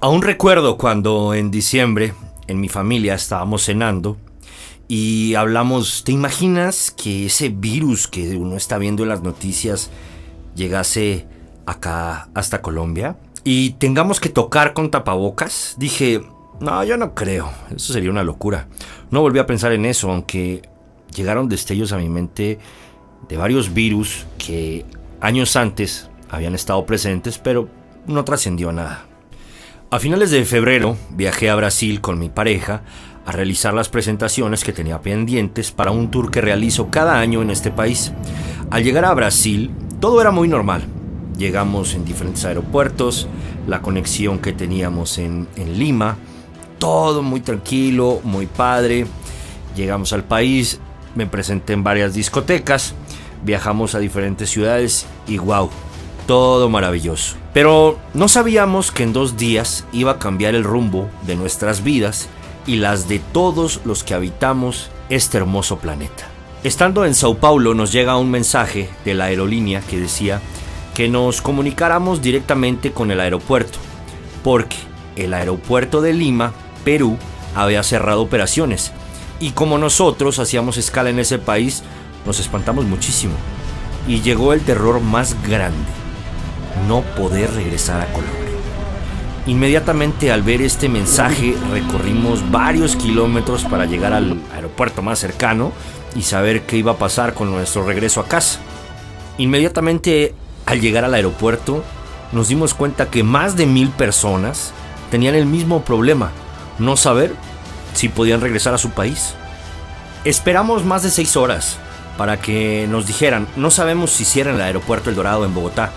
Aún recuerdo cuando en diciembre en mi familia estábamos cenando y hablamos, ¿te imaginas que ese virus que uno está viendo en las noticias llegase acá hasta Colombia? Y tengamos que tocar con tapabocas. Dije, no, yo no creo, eso sería una locura. No volví a pensar en eso, aunque llegaron destellos a mi mente de varios virus que años antes habían estado presentes, pero no trascendió nada. A finales de febrero viajé a Brasil con mi pareja a realizar las presentaciones que tenía pendientes para un tour que realizo cada año en este país. Al llegar a Brasil, todo era muy normal. Llegamos en diferentes aeropuertos, la conexión que teníamos en, Lima, todo muy tranquilo, muy padre. Llegamos al país, me presenté en varias discotecas, viajamos a diferentes ciudades y wow, todo maravilloso. Pero no sabíamos que en dos días iba a cambiar el rumbo de nuestras vidas y las de todos los que habitamos este hermoso planeta. Estando en Sao Paulo nos llega un mensaje de la aerolínea que decía que nos comunicáramos directamente con el aeropuerto, porque el aeropuerto de Lima, Perú, había cerrado operaciones y como nosotros hacíamos escala en ese país, nos espantamos muchísimo y llegó el terror más grande no poder regresar a Colombia. Inmediatamente al ver este mensaje recorrimos varios kilómetros para llegar al aeropuerto más cercano y saber qué iba a pasar con nuestro regreso a casa. Inmediatamente al llegar al aeropuerto nos dimos cuenta que más de mil personas tenían el mismo problema, no saber si podían regresar a su país. Esperamos más de seis horas para que nos dijeran, no sabemos si cierran el aeropuerto El Dorado en Bogotá,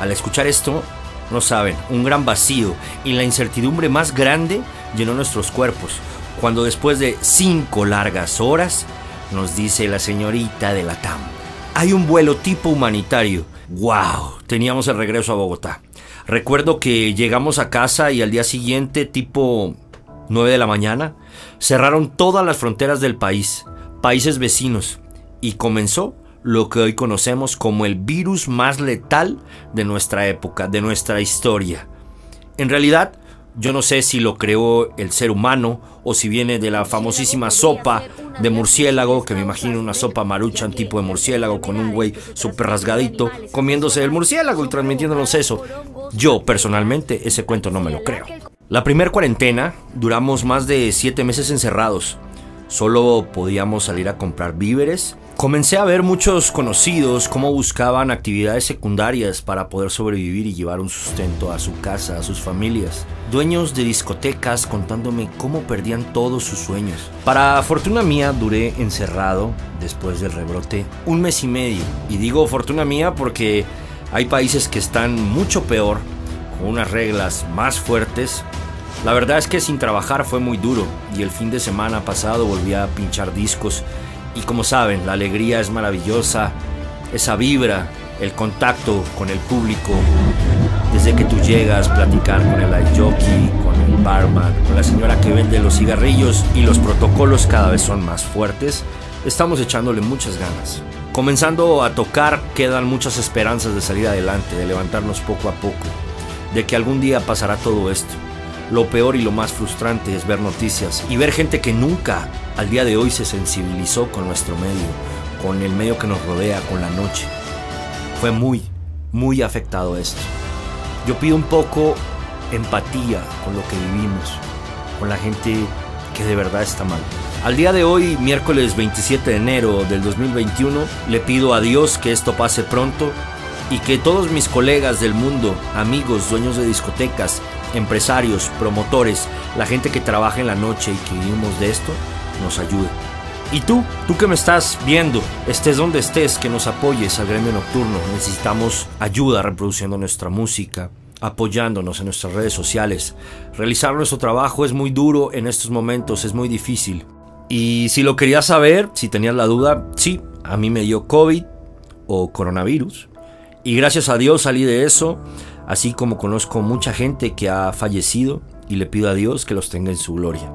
al escuchar esto, no saben, un gran vacío y la incertidumbre más grande llenó nuestros cuerpos, cuando después de cinco largas horas nos dice la señorita de la TAM, hay un vuelo tipo humanitario. ¡Wow! Teníamos el regreso a Bogotá. Recuerdo que llegamos a casa y al día siguiente, tipo 9 de la mañana, cerraron todas las fronteras del país, países vecinos, y comenzó lo que hoy conocemos como el virus más letal de nuestra época, de nuestra historia. En realidad, yo no sé si lo creó el ser humano o si viene de la famosísima sopa de murciélago, que me imagino una sopa maruchan tipo de murciélago con un güey súper rasgadito comiéndose el murciélago y transmitiéndonos eso. Yo personalmente ese cuento no me lo creo. La primer cuarentena duramos más de siete meses encerrados. Solo podíamos salir a comprar víveres Comencé a ver muchos conocidos cómo buscaban actividades secundarias para poder sobrevivir y llevar un sustento a su casa, a sus familias. Dueños de discotecas contándome cómo perdían todos sus sueños. Para fortuna mía duré encerrado después del rebrote un mes y medio. Y digo fortuna mía porque hay países que están mucho peor, con unas reglas más fuertes. La verdad es que sin trabajar fue muy duro y el fin de semana pasado volví a pinchar discos y como saben, la alegría es maravillosa, esa vibra, el contacto con el público, desde que tú llegas, platicar con el jockey, con el barman, con la señora que vende los cigarrillos y los protocolos cada vez son más fuertes, estamos echándole muchas ganas. Comenzando a tocar, quedan muchas esperanzas de salir adelante, de levantarnos poco a poco, de que algún día pasará todo esto. Lo peor y lo más frustrante es ver noticias y ver gente que nunca al día de hoy se sensibilizó con nuestro medio, con el medio que nos rodea, con la noche. Fue muy, muy afectado esto. Yo pido un poco empatía con lo que vivimos, con la gente que de verdad está mal. Al día de hoy, miércoles 27 de enero del 2021, le pido a Dios que esto pase pronto y que todos mis colegas del mundo, amigos, dueños de discotecas, empresarios, promotores, la gente que trabaja en la noche y que vivimos de esto, nos ayude. Y tú, tú que me estás viendo, estés donde estés, que nos apoyes al gremio nocturno. Necesitamos ayuda reproduciendo nuestra música, apoyándonos en nuestras redes sociales. Realizar nuestro trabajo es muy duro en estos momentos, es muy difícil. Y si lo querías saber, si tenías la duda, sí, a mí me dio COVID o coronavirus. Y gracias a Dios salí de eso así como conozco mucha gente que ha fallecido y le pido a Dios que los tenga en su gloria.